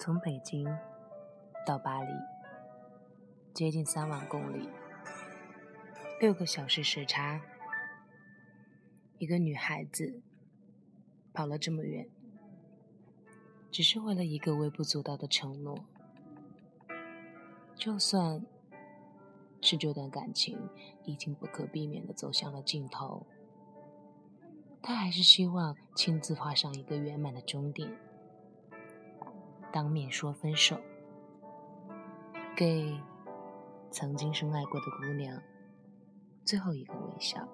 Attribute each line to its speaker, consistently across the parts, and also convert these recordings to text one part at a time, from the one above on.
Speaker 1: 从北京到巴黎，接近三万公里，六个小时时差。一个女孩子跑了这么远，只是为了一个微不足道的承诺。就算是这段感情已经不可避免的走向了尽头，她还是希望亲自画上一个圆满的终点，当面说分手，给曾经深爱过的姑娘最后一个微笑。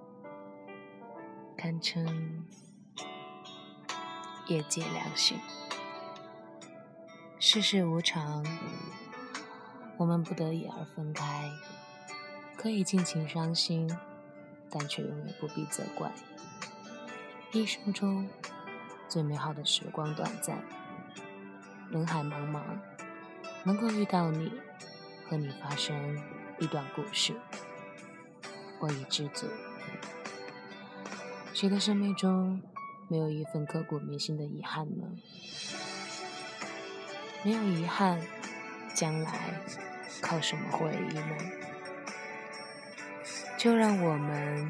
Speaker 1: 堪称业界良心。世事无常，我们不得已而分开，可以尽情伤心，但却永远不必责怪。一生中最美好的时光短暂，人海茫茫，能够遇到你，和你发生一段故事，我已知足。谁的生命中没有一份刻骨铭心的遗憾呢？没有遗憾，将来靠什么回忆呢？就让我们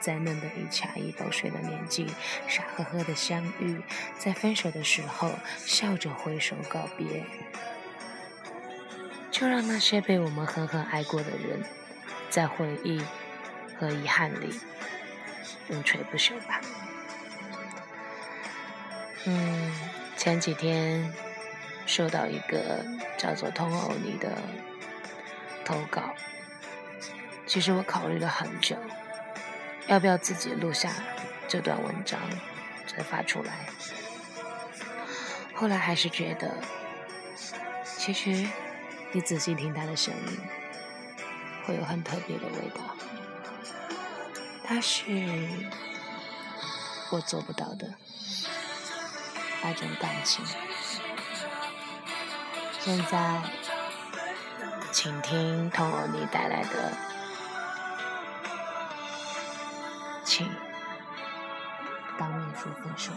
Speaker 1: 在嫩的一掐一包水的年纪，傻呵呵的相遇，在分手的时候笑着挥手告别。就让那些被我们狠狠爱过的人，在回忆和遗憾里。永垂不朽吧。嗯，前几天收到一个叫做“通欧尼”的投稿，其实我考虑了很久，要不要自己录下这段文章再发出来。后来还是觉得，其实你仔细听他的声音，会有很特别的味道。他是我做不到的那种感情。现在，请听童欧尼带来的，说分手。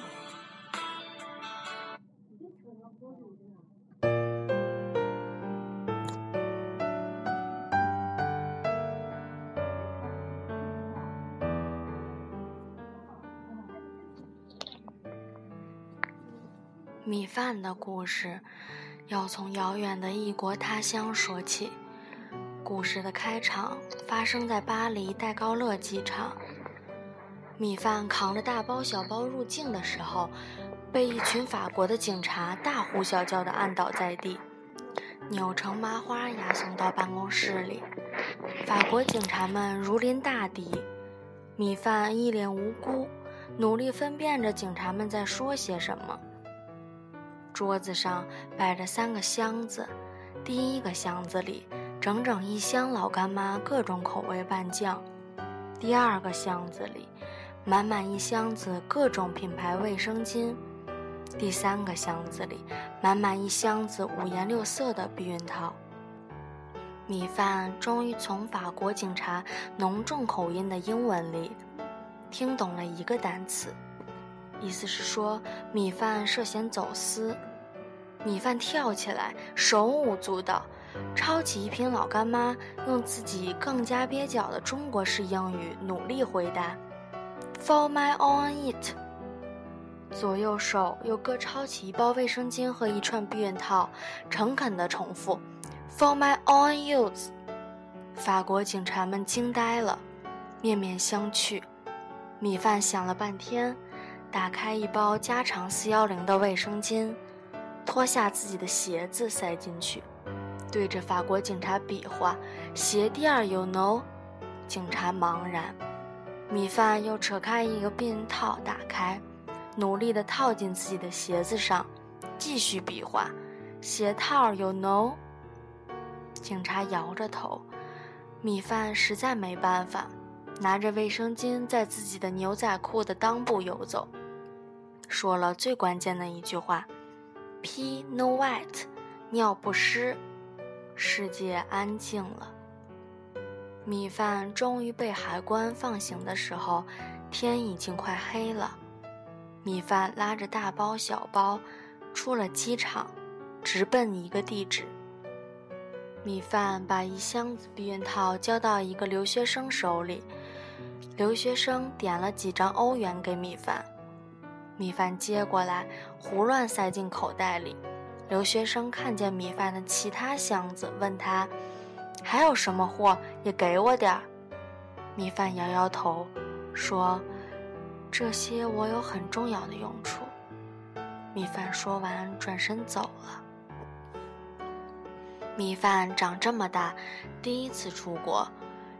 Speaker 2: 米饭的故事要从遥远的异国他乡说起。故事的开场发生在巴黎戴高乐机场。米饭扛着大包小包入境的时候，被一群法国的警察大呼小叫地按倒在地，扭成麻花押送到办公室里。法国警察们如临大敌，米饭一脸无辜，努力分辨着警察们在说些什么。桌子上摆着三个箱子，第一个箱子里整整一箱老干妈各种口味拌酱，第二个箱子里满满一箱子各种品牌卫生巾，第三个箱子里满满一箱子五颜六色的避孕套。米饭终于从法国警察浓重口音的英文里听懂了一个单词。意思是说，米饭涉嫌走私。米饭跳起来，手舞足蹈，抄起一瓶老干妈，用自己更加蹩脚的中国式英语努力回答：“For my own it。”左右手又各抄起一包卫生巾和一串避孕套，诚恳地重复：“For my own use。”法国警察们惊呆了，面面相觑。米饭想了半天。打开一包加长四幺零的卫生巾，脱下自己的鞋子塞进去，对着法国警察比划：“鞋垫儿有 no？” 警察茫然。米饭又扯开一个避孕套，打开，努力地套进自己的鞋子上，继续比划：“鞋套有 no？” 警察摇着头。米饭实在没办法，拿着卫生巾在自己的牛仔裤的裆部游走。说了最关键的一句话：“P no wet，尿不湿。”世界安静了。米饭终于被海关放行的时候，天已经快黑了。米饭拉着大包小包出了机场，直奔一个地址。米饭把一箱子避孕套交到一个留学生手里，留学生点了几张欧元给米饭，米饭接过来胡乱塞进口袋里。留学生看见米饭的其他箱子，问他：“还有什么货？也给我点儿。”米饭摇摇头，说：“这些我有很重要的用处。”米饭说完，转身走了。米饭长这么大，第一次出国，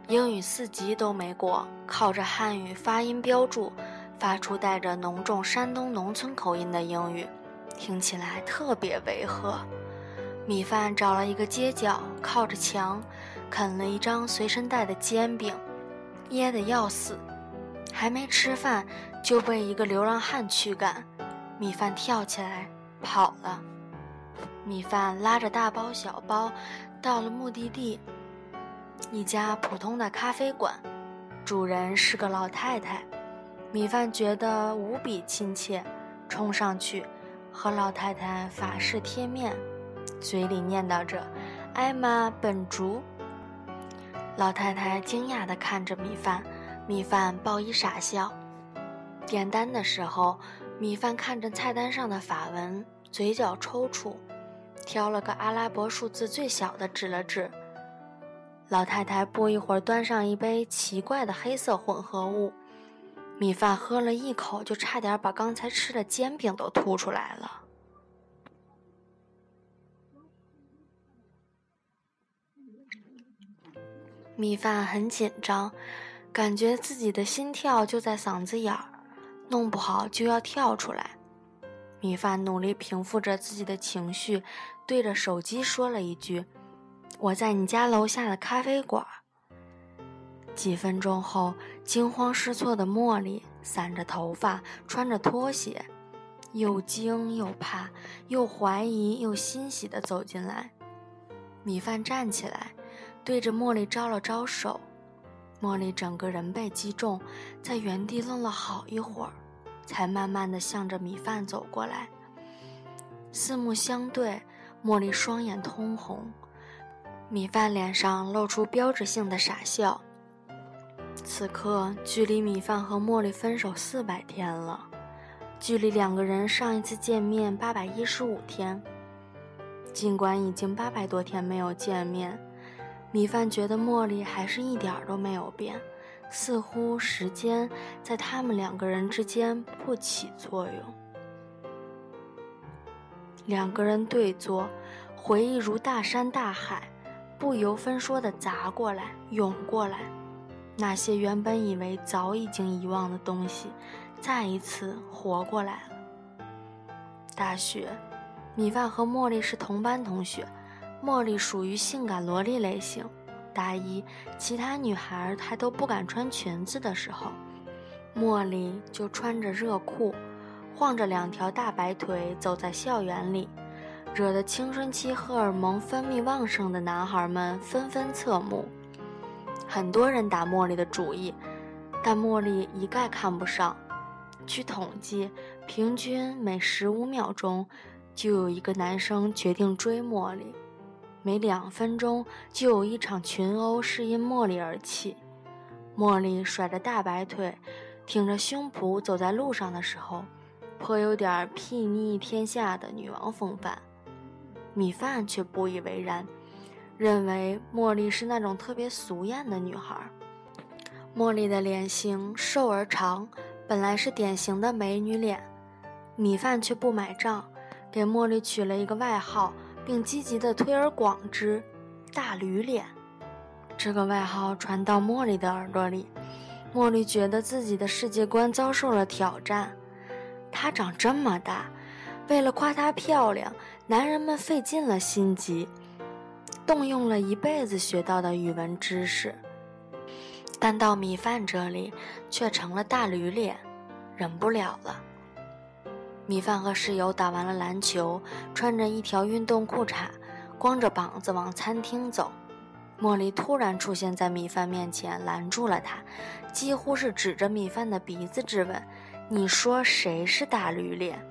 Speaker 2: 英语四级都没过，靠着汉语发音标注，发出带着浓重山东农村口音的英语，听起来特别违和。米饭找了一个街角，靠着墙，啃了一张随身带的煎饼，噎得要死，还没吃饭就被一个流浪汉驱赶，米饭跳起来跑了。米饭拉着大包小包，到了目的地，一家普通的咖啡馆，主人是个老太太。米饭觉得无比亲切，冲上去和老太太法式贴面，嘴里念叨着“艾玛本竹”。老太太惊讶地看着米饭，米饭报以傻笑。点单的时候，米饭看着菜单上的法文，嘴角抽搐。挑了个阿拉伯数字最小的，指了指。老太太不一会儿端上一杯奇怪的黑色混合物，米饭喝了一口，就差点把刚才吃的煎饼都吐出来了。米饭很紧张，感觉自己的心跳就在嗓子眼儿，弄不好就要跳出来。米饭努力平复着自己的情绪，对着手机说了一句：“我在你家楼下的咖啡馆。”几分钟后，惊慌失措的茉莉散着头发，穿着拖鞋，又惊又怕，又怀疑又欣喜地走进来。米饭站起来，对着茉莉招了招手。茉莉整个人被击中，在原地愣了好一会儿。才慢慢的向着米饭走过来，四目相对，茉莉双眼通红，米饭脸上露出标志性的傻笑。此刻，距离米饭和茉莉分手四百天了，距离两个人上一次见面八百一十五天。尽管已经八百多天没有见面，米饭觉得茉莉还是一点儿都没有变。似乎时间在他们两个人之间不起作用。两个人对坐，回忆如大山大海，不由分说地砸过来、涌过来。那些原本以为早已经遗忘的东西，再一次活过来了。大学，米饭和茉莉是同班同学，茉莉属于性感萝莉类型。大一，其他女孩还都不敢穿裙子的时候，茉莉就穿着热裤，晃着两条大白腿走在校园里，惹得青春期荷尔蒙分泌旺盛的男孩们纷纷侧目。很多人打茉莉的主意，但茉莉一概看不上。据统计，平均每十五秒钟就有一个男生决定追茉莉。每两分钟就有一场群殴是因茉莉而起。茉莉甩着大白腿，挺着胸脯走在路上的时候，颇有点睥睨天下的女王风范。米饭却不以为然，认为茉莉是那种特别俗艳的女孩。茉莉的脸型瘦而长，本来是典型的美女脸，米饭却不买账，给茉莉取了一个外号。并积极地推而广之，“大驴脸”这个外号传到茉莉的耳朵里，茉莉觉得自己的世界观遭受了挑战。她长这么大，为了夸她漂亮，男人们费尽了心机，动用了一辈子学到的语文知识，但到米饭这里却成了大驴脸，忍不了了。米饭和室友打完了篮球，穿着一条运动裤衩，光着膀子往餐厅走。茉莉突然出现在米饭面前，拦住了他，几乎是指着米饭的鼻子质问：“你说谁是大驴脸？”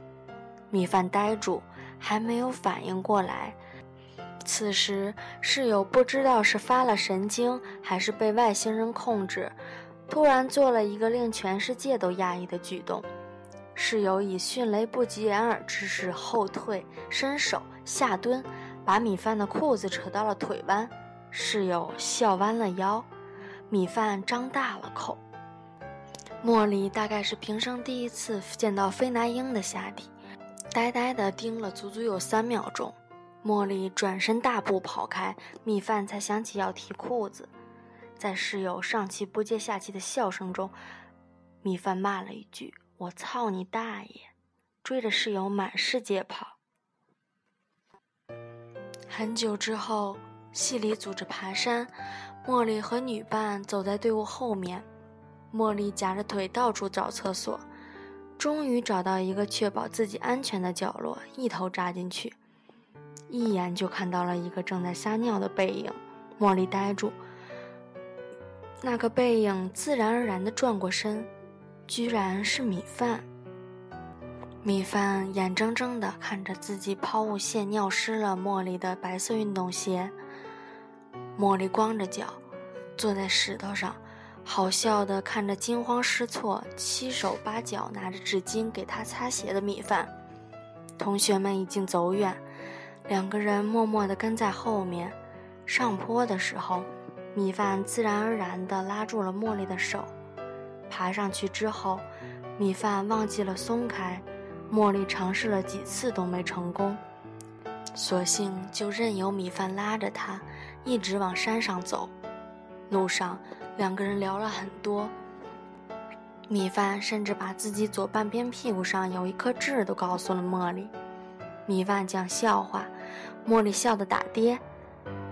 Speaker 2: 米饭呆住，还没有反应过来。此时，室友不知道是发了神经，还是被外星人控制，突然做了一个令全世界都压抑的举动。室友以迅雷不及掩耳之势后退，伸手下蹲，把米饭的裤子扯到了腿弯。室友笑弯了腰，米饭张大了口。茉莉大概是平生第一次见到飞男鹰的下体，呆呆地盯了足足有三秒钟。茉莉转身大步跑开，米饭才想起要提裤子。在室友上气不接下气的笑声中，米饭骂了一句。我操你大爷！追着室友满世界跑。很久之后，系里组织爬山，茉莉和女伴走在队伍后面。茉莉夹着腿到处找厕所，终于找到一个确保自己安全的角落，一头扎进去。一眼就看到了一个正在撒尿的背影，茉莉呆住。那个背影自然而然地转过身。居然是米饭。米饭眼睁睁地看着自己抛物线尿湿了茉莉的白色运动鞋。茉莉光着脚坐在石头上，好笑地看着惊慌失措、七手八脚拿着纸巾给她擦鞋的米饭。同学们已经走远，两个人默默地跟在后面。上坡的时候，米饭自然而然地拉住了茉莉的手。爬上去之后，米饭忘记了松开，茉莉尝试了几次都没成功，索性就任由米饭拉着她，一直往山上走。路上，两个人聊了很多，米饭甚至把自己左半边屁股上有一颗痣都告诉了茉莉。米饭讲笑话，茉莉笑得打跌，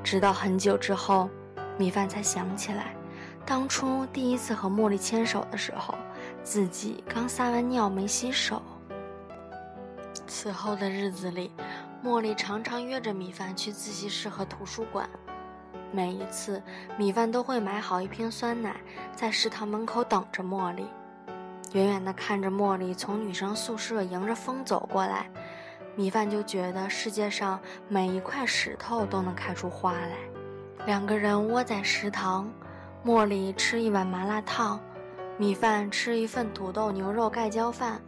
Speaker 2: 直到很久之后，米饭才想起来。当初第一次和茉莉牵手的时候，自己刚撒完尿没洗手。此后的日子里，茉莉常常约着米饭去自习室和图书馆。每一次，米饭都会买好一瓶酸奶，在食堂门口等着茉莉。远远地看着茉莉从女生宿舍迎着风走过来，米饭就觉得世界上每一块石头都能开出花来。两个人窝在食堂。茉莉吃一碗麻辣烫，米饭吃一份土豆牛肉盖浇饭。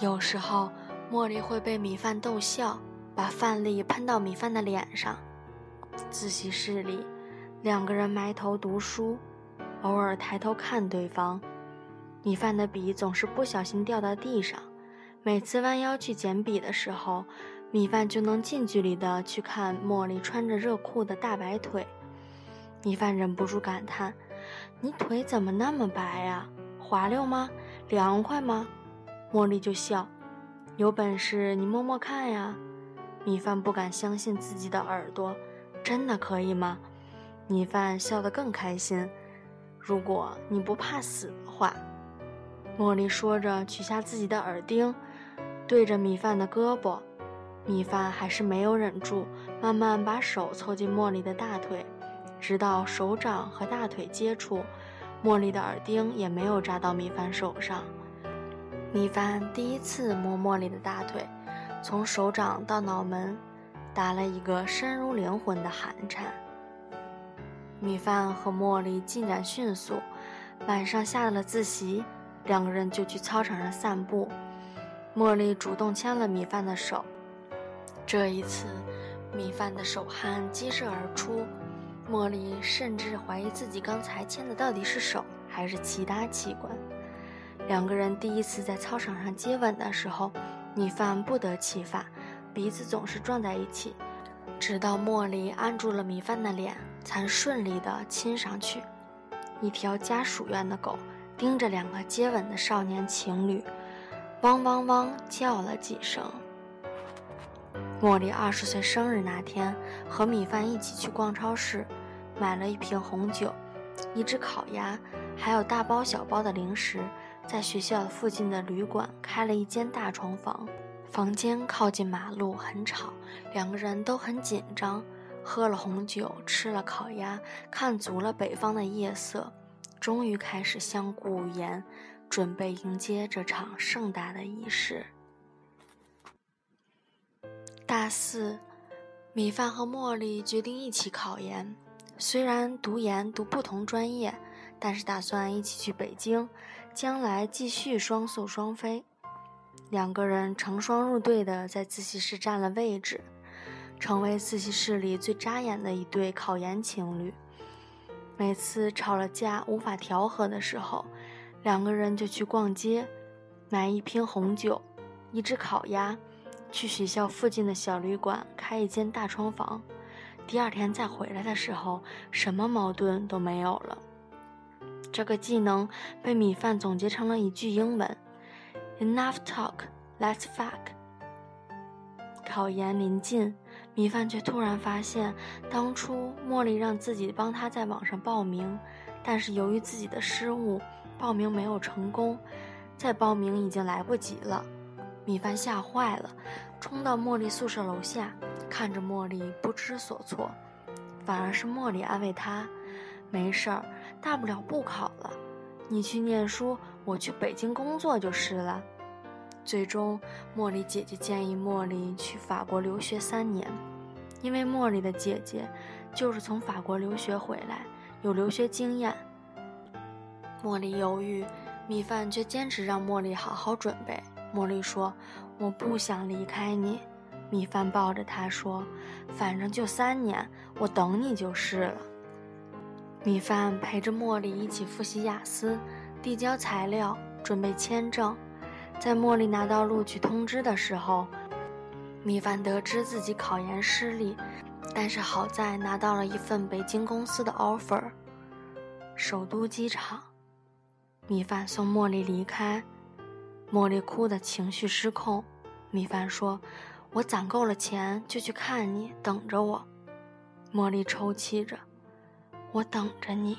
Speaker 2: 有时候，茉莉会被米饭逗笑，把饭粒喷到米饭的脸上。自习室里，两个人埋头读书，偶尔抬头看对方。米饭的笔总是不小心掉到地上，每次弯腰去捡笔的时候，米饭就能近距离的去看茉莉穿着热裤的大白腿。米饭忍不住感叹。你腿怎么那么白呀？滑溜吗？凉快吗？茉莉就笑，有本事你摸摸看呀！米饭不敢相信自己的耳朵，真的可以吗？米饭笑得更开心。如果你不怕死的话，茉莉说着取下自己的耳钉，对着米饭的胳膊。米饭还是没有忍住，慢慢把手凑近茉莉的大腿。直到手掌和大腿接触，茉莉的耳钉也没有扎到米饭手上。米饭第一次摸茉莉的大腿，从手掌到脑门，打了一个深入灵魂的寒颤。米饭和茉莉进展迅速，晚上下了自习，两个人就去操场上散步。茉莉主动牵了米饭的手，这一次，米饭的手汗激射而出。茉莉甚至怀疑自己刚才牵的到底是手还是其他器官。两个人第一次在操场上接吻的时候，米饭不得其法，鼻子总是撞在一起，直到茉莉按住了米饭的脸，才顺利的亲上去。一条家属院的狗盯着两个接吻的少年情侣，汪汪汪叫了几声。茉莉二十岁生日那天，和米饭一起去逛超市，买了一瓶红酒，一只烤鸭，还有大包小包的零食，在学校附近的旅馆开了一间大床房，房间靠近马路，很吵，两个人都很紧张。喝了红酒，吃了烤鸭，看足了北方的夜色，终于开始相顾无言，准备迎接这场盛大的仪式。大四，米饭和茉莉决定一起考研。虽然读研读不同专业，但是打算一起去北京，将来继续双宿双飞。两个人成双入对的在自习室占了位置，成为自习室里最扎眼的一对考研情侣。每次吵了架无法调和的时候，两个人就去逛街，买一瓶红酒，一只烤鸭，去学校附近的小旅馆开一间大床房。第二天再回来的时候，什么矛盾都没有了。这个技能被米饭总结成了一句英文。Enough talk, let's fuck。考研临近，米饭却突然发现，当初茉莉让自己帮她在网上报名，但是由于自己的失误，报名没有成功，再报名已经来不及了。米饭吓坏了，冲到茉莉宿舍楼下，看着茉莉不知所措，反而是茉莉安慰他：“没事儿，大不了不考了，你去念书，我去北京工作就是了。”最终，茉莉姐姐建议茉莉去法国留学三年，因为茉莉的姐姐就是从法国留学回来，有留学经验。茉莉犹豫，米饭却坚持让茉莉好好准备。茉莉说：“我不想离开你。”米饭抱着她说：“反正就三年，我等你就是了。”米饭陪着茉莉一起复习雅思，递交材料，准备签证。在茉莉拿到录取通知的时候，米饭得知自己考研失利，但是好在拿到了一份北京公司的 offer。首都机场，米饭送茉莉离开，茉莉哭得情绪失控。米饭说：“我攒够了钱就去看你，等着我。”茉莉抽泣着：“我等着你。”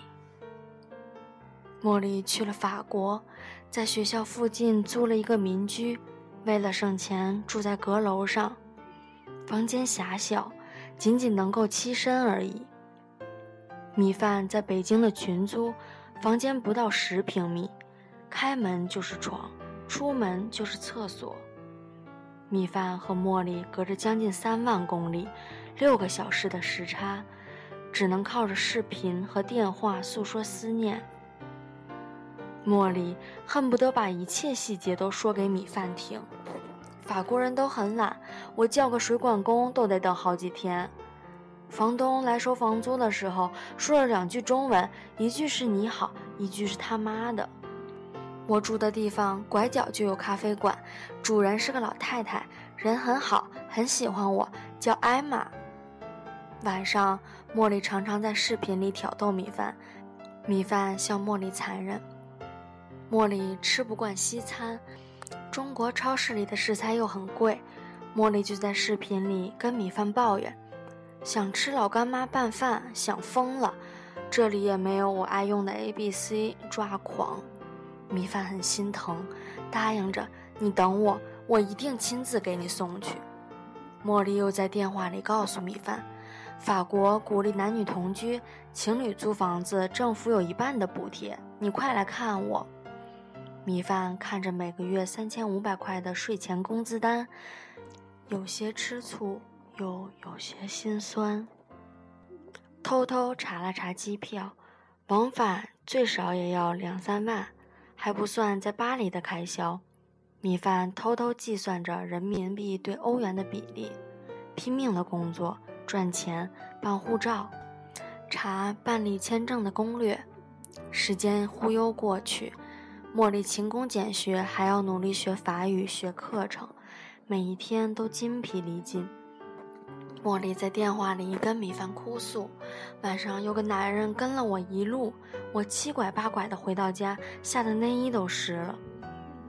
Speaker 2: 茉莉去了法国，在学校附近租了一个民居，为了省钱住在阁楼上，房间狭小，仅仅能够栖身而已。米饭在北京的群租，房间不到十平米，开门就是床，出门就是厕所。米饭和茉莉隔着将近三万公里，六个小时的时差，只能靠着视频和电话诉说思念。茉莉恨不得把一切细节都说给米饭听。法国人都很懒，我叫个水管工都得等好几天。房东来收房租的时候，说了两句中文，一句是你好，一句是他妈的。我住的地方拐角就有咖啡馆，主人是个老太太，人很好，很喜欢我，叫艾玛。晚上，茉莉常常在视频里挑逗米饭，米饭笑茉莉残忍。茉莉吃不惯西餐，中国超市里的食材又很贵，茉莉就在视频里跟米饭抱怨，想吃老干妈拌饭，想疯了，这里也没有我爱用的 A B C，抓狂。米饭很心疼，答应着你等我，我一定亲自给你送去。茉莉又在电话里告诉米饭，法国鼓励男女同居，情侣租房子政府有一半的补贴，你快来看我。米饭看着每个月三千五百块的税前工资单，有些吃醋，又有些心酸。偷偷查了查机票，往返最少也要两三万，还不算在巴黎的开销。米饭偷偷计算着人民币对欧元的比例，拼命的工作赚钱，办护照，查办理签证的攻略。时间忽悠过去。茉莉勤工俭学，还要努力学法语、学课程，每一天都筋疲力尽。茉莉在电话里跟米饭哭诉：“晚上有个男人跟了我一路，我七拐八拐的回到家，吓得内衣都湿了。”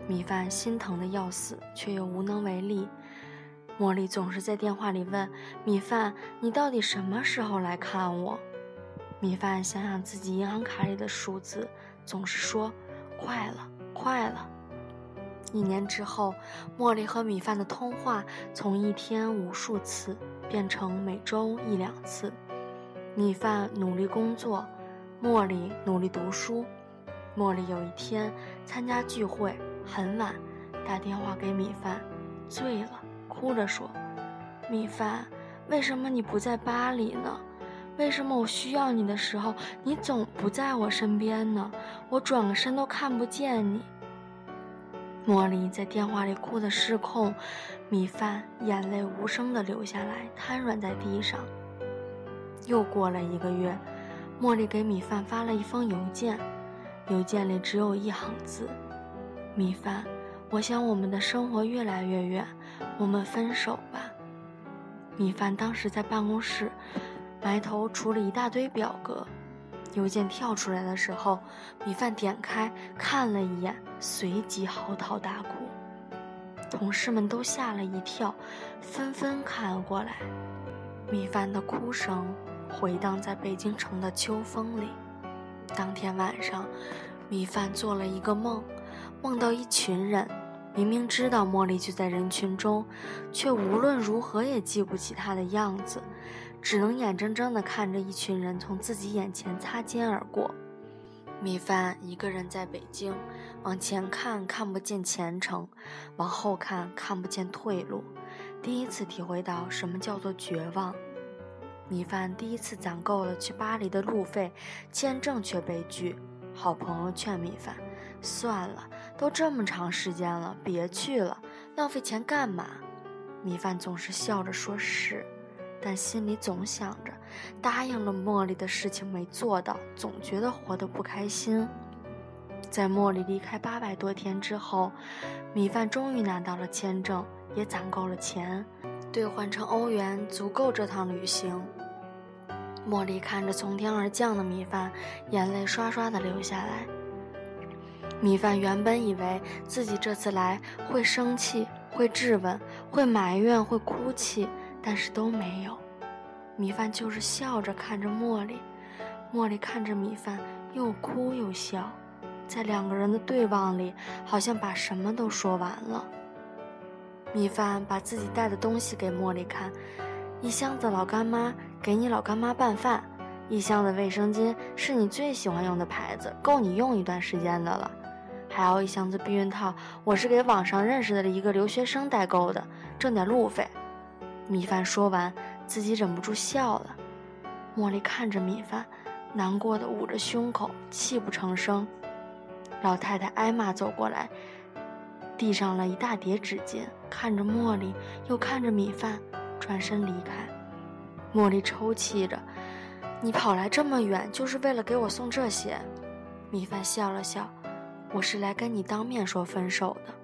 Speaker 2: 米饭心疼的要死，却又无能为力。茉莉总是在电话里问米饭：“你到底什么时候来看我？”米饭想想自己银行卡里的数字，总是说。快了，快了！一年之后，茉莉和米饭的通话从一天无数次变成每周一两次。米饭努力工作，茉莉努力读书。茉莉有一天参加聚会很晚，打电话给米饭，醉了，哭着说：“米饭，为什么你不在巴黎呢？为什么我需要你的时候，你总不在我身边呢？我转个身都看不见你。茉莉在电话里哭得失控，米饭眼泪无声地流下来，瘫软在地上。又过了一个月，茉莉给米饭发了一封邮件，邮件里只有一行字：“米饭，我想我们的生活越来越远，我们分手吧。”米饭当时在办公室。埋头处理一大堆表格，邮件跳出来的时候，米饭点开看了一眼，随即嚎啕大哭。同事们都吓了一跳，纷纷看过来。米饭的哭声回荡在北京城的秋风里。当天晚上，米饭做了一个梦，梦到一群人，明明知道茉莉就在人群中，却无论如何也记不起她的样子。只能眼睁睁地看着一群人从自己眼前擦肩而过。米饭一个人在北京，往前看看不见前程，往后看看不见退路，第一次体会到什么叫做绝望。米饭第一次攒够了去巴黎的路费，签证却被拒。好朋友劝米饭：“算了，都这么长时间了，别去了，浪费钱干嘛？”米饭总是笑着说：“是。”但心里总想着，答应了茉莉的事情没做到，总觉得活得不开心。在茉莉离开八百多天之后，米饭终于拿到了签证，也攒够了钱，兑换成欧元足够这趟旅行。茉莉看着从天而降的米饭，眼泪刷刷的流下来。米饭原本以为自己这次来会生气，会质问，会埋怨，会哭泣。但是都没有，米饭就是笑着看着茉莉，茉莉看着米饭又哭又笑，在两个人的对望里，好像把什么都说完了。米饭把自己带的东西给茉莉看，一箱子老干妈给你老干妈拌饭，一箱子卫生巾是你最喜欢用的牌子，够你用一段时间的了，还有一箱子避孕套，我是给网上认识的一个留学生代购的，挣点路费。米饭说完，自己忍不住笑了。茉莉看着米饭，难过的捂着胸口，泣不成声。老太太挨骂走过来，递上了一大叠纸巾，看着茉莉，又看着米饭，转身离开。茉莉抽泣着：“你跑来这么远，就是为了给我送这些？”米饭笑了笑：“我是来跟你当面说分手的。”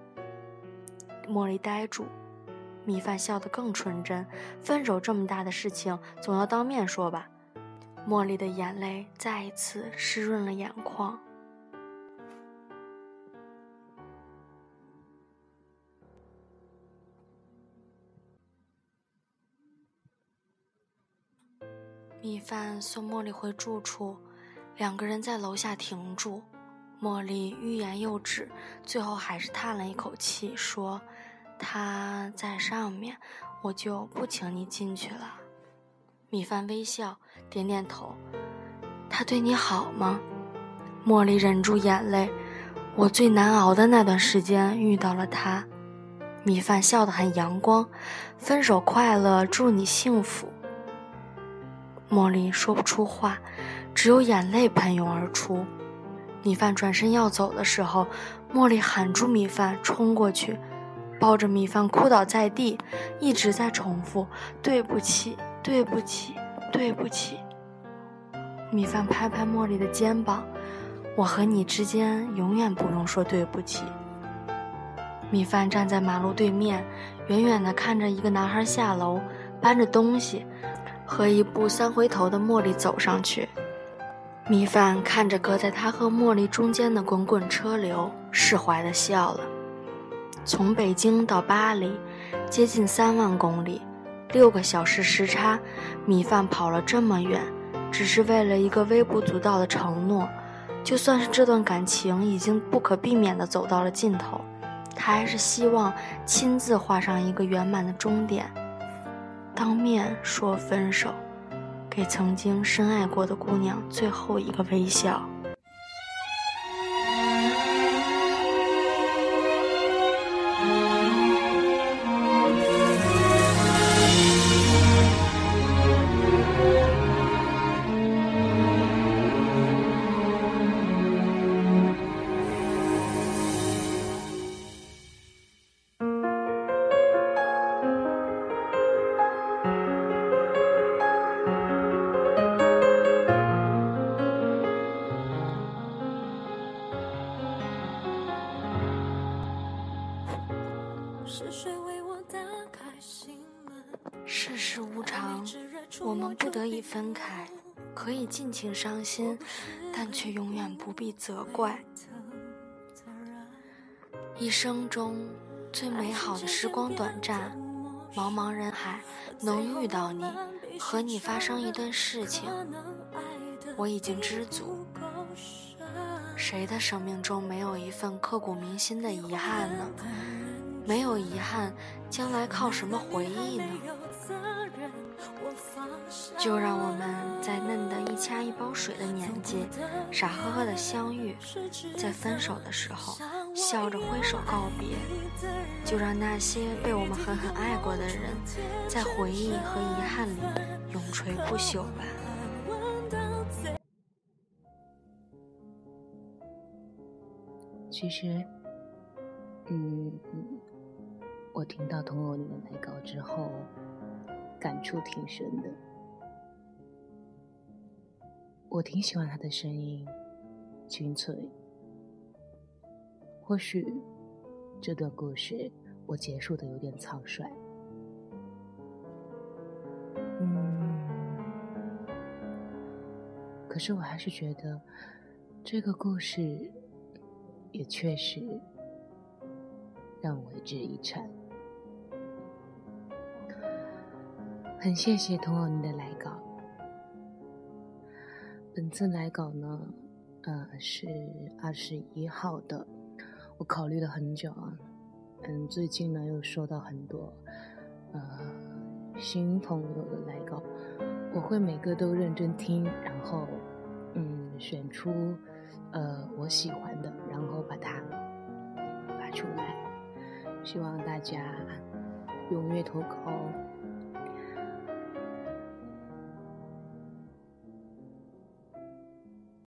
Speaker 2: 茉莉呆住。米饭笑得更纯真，分手这么大的事情，总要当面说吧。茉莉的眼泪再一次湿润了眼眶。米饭送茉莉回住处，两个人在楼下停住。茉莉欲言又止，最后还是叹了一口气，说。他在上面，我就不请你进去了。米饭微笑，点点头。他对你好吗？茉莉忍住眼泪。我最难熬的那段时间遇到了他。米饭笑得很阳光。分手快乐，祝你幸福。茉莉说不出话，只有眼泪喷涌而出。米饭转身要走的时候，茉莉喊住米饭，冲过去。抱着米饭哭倒在地，一直在重复：“对不起，对不起，对不起。”米饭拍拍茉莉的肩膀：“我和你之间永远不用说对不起。”米饭站在马路对面，远远地看着一个男孩下楼，搬着东西，和一步三回头的茉莉走上去。米饭看着隔在他和茉莉中间的滚滚车流，释怀地笑了。从北京到巴黎，接近三万公里，六个小时时差，米饭跑了这么远，只是为了一个微不足道的承诺。就算是这段感情已经不可避免地走到了尽头，他还是希望亲自画上一个圆满的终点，当面说分手，给曾经深爱过的姑娘最后一个微笑。尽情伤心，但却永远不必责怪。一生中最美好的时光短暂，茫茫人海能遇到你，和你发生一段事情，我已经知足。谁的生命中没有一份刻骨铭心的遗憾呢？没有遗憾，将来靠什么回忆呢？就让我们在嫩的掐一包水的年纪，傻呵呵的相遇，在分手的时候笑着挥手告别。就让那些被我们狠狠爱过的人，在回忆和遗憾里永垂不朽吧。
Speaker 1: 其实，嗯，我听到童偶里的来稿之后，感触挺深的。我挺喜欢他的声音，清脆。或许这段故事我结束的有点草率，嗯，可是我还是觉得这个故事也确实让我为之一颤。很谢谢童偶你的来稿。本次来稿呢，呃，是二十一号的。我考虑了很久啊，嗯，最近呢又收到很多呃新朋友的来稿，我会每个都认真听，然后嗯选出呃我喜欢的，然后把它发出来。希望大家踊跃投稿。